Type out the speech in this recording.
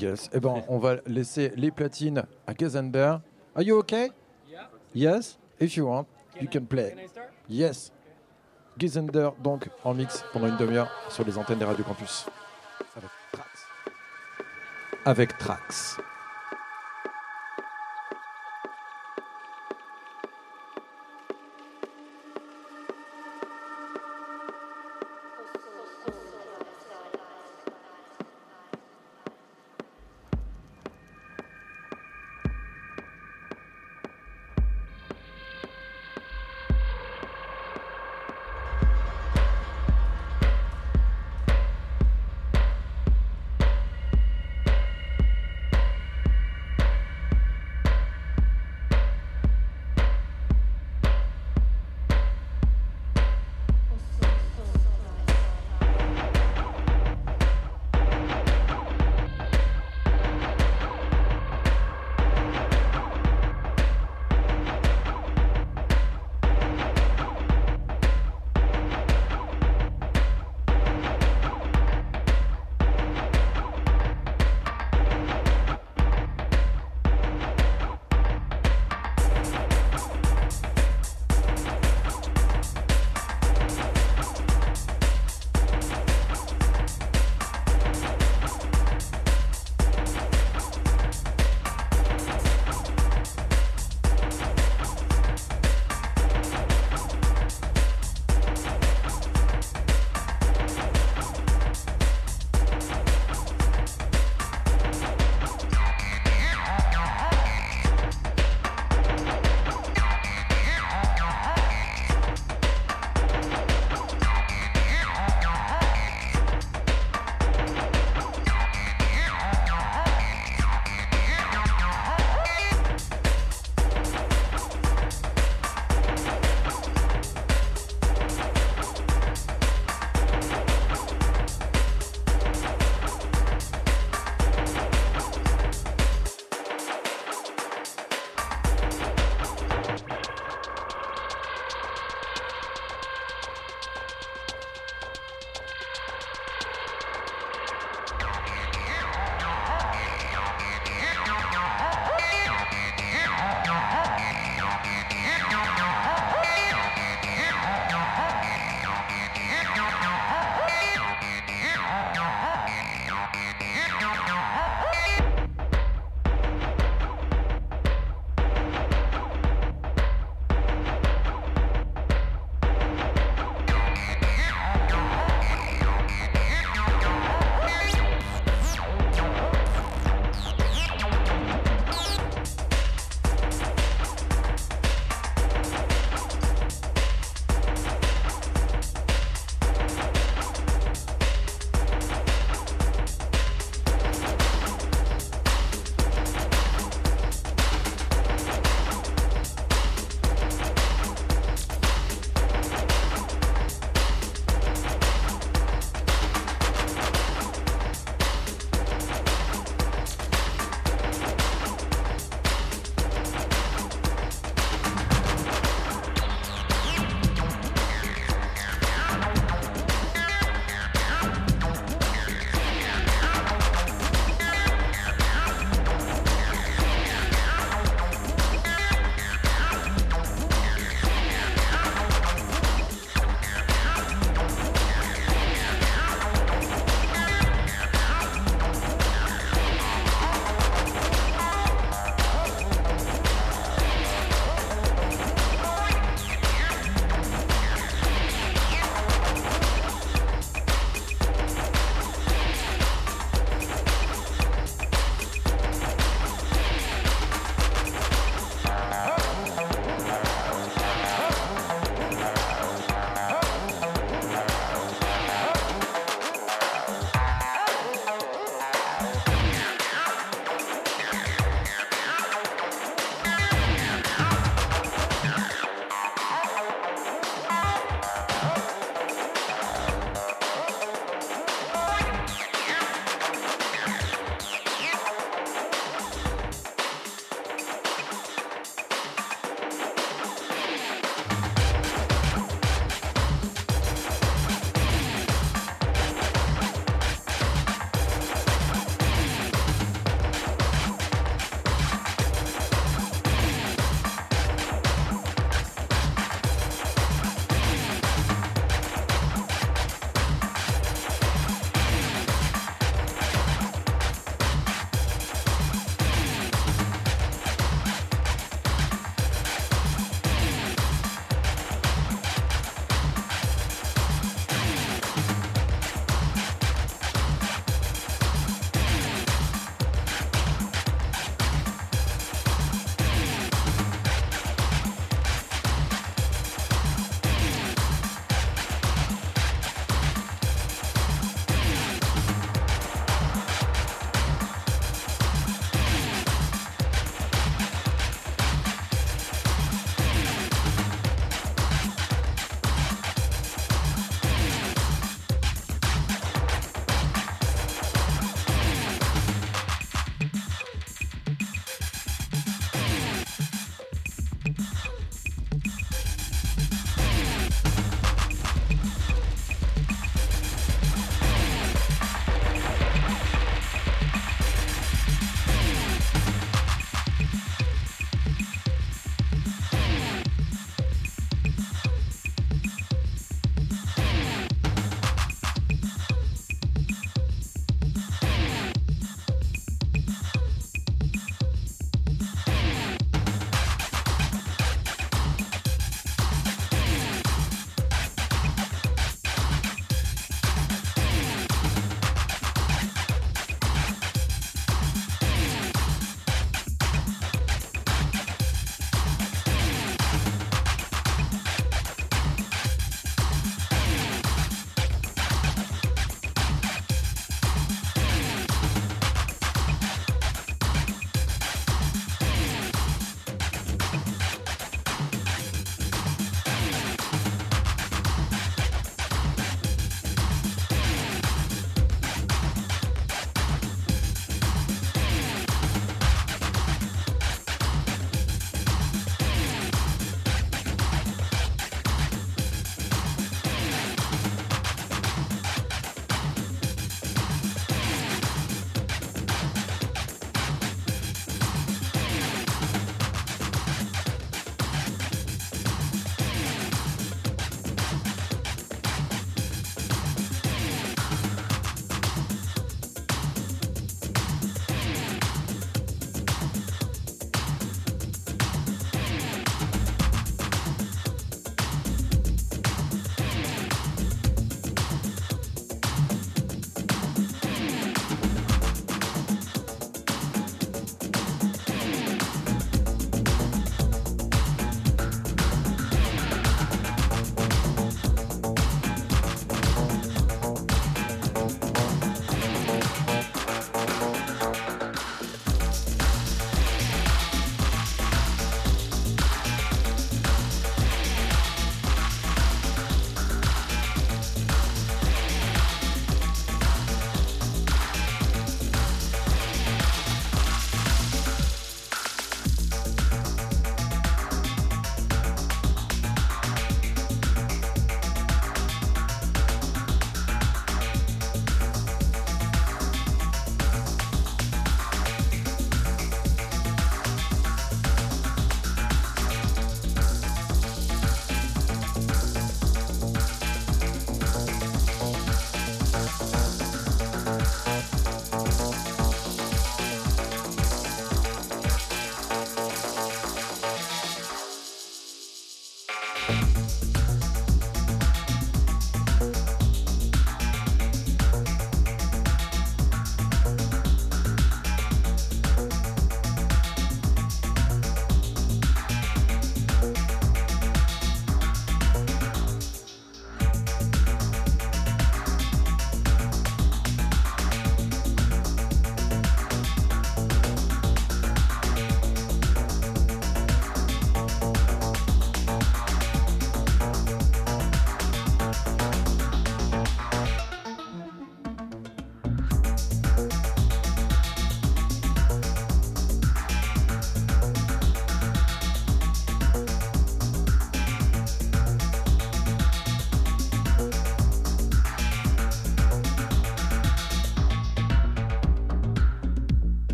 Yes. Eh ben, on va laisser les platines à Gazenberg. Are you okay? Yes? If you want, you can play. Yes. Gizender, donc, en mix pendant une demi-heure sur les antennes des radios campus. Avec Trax. Avec Trax.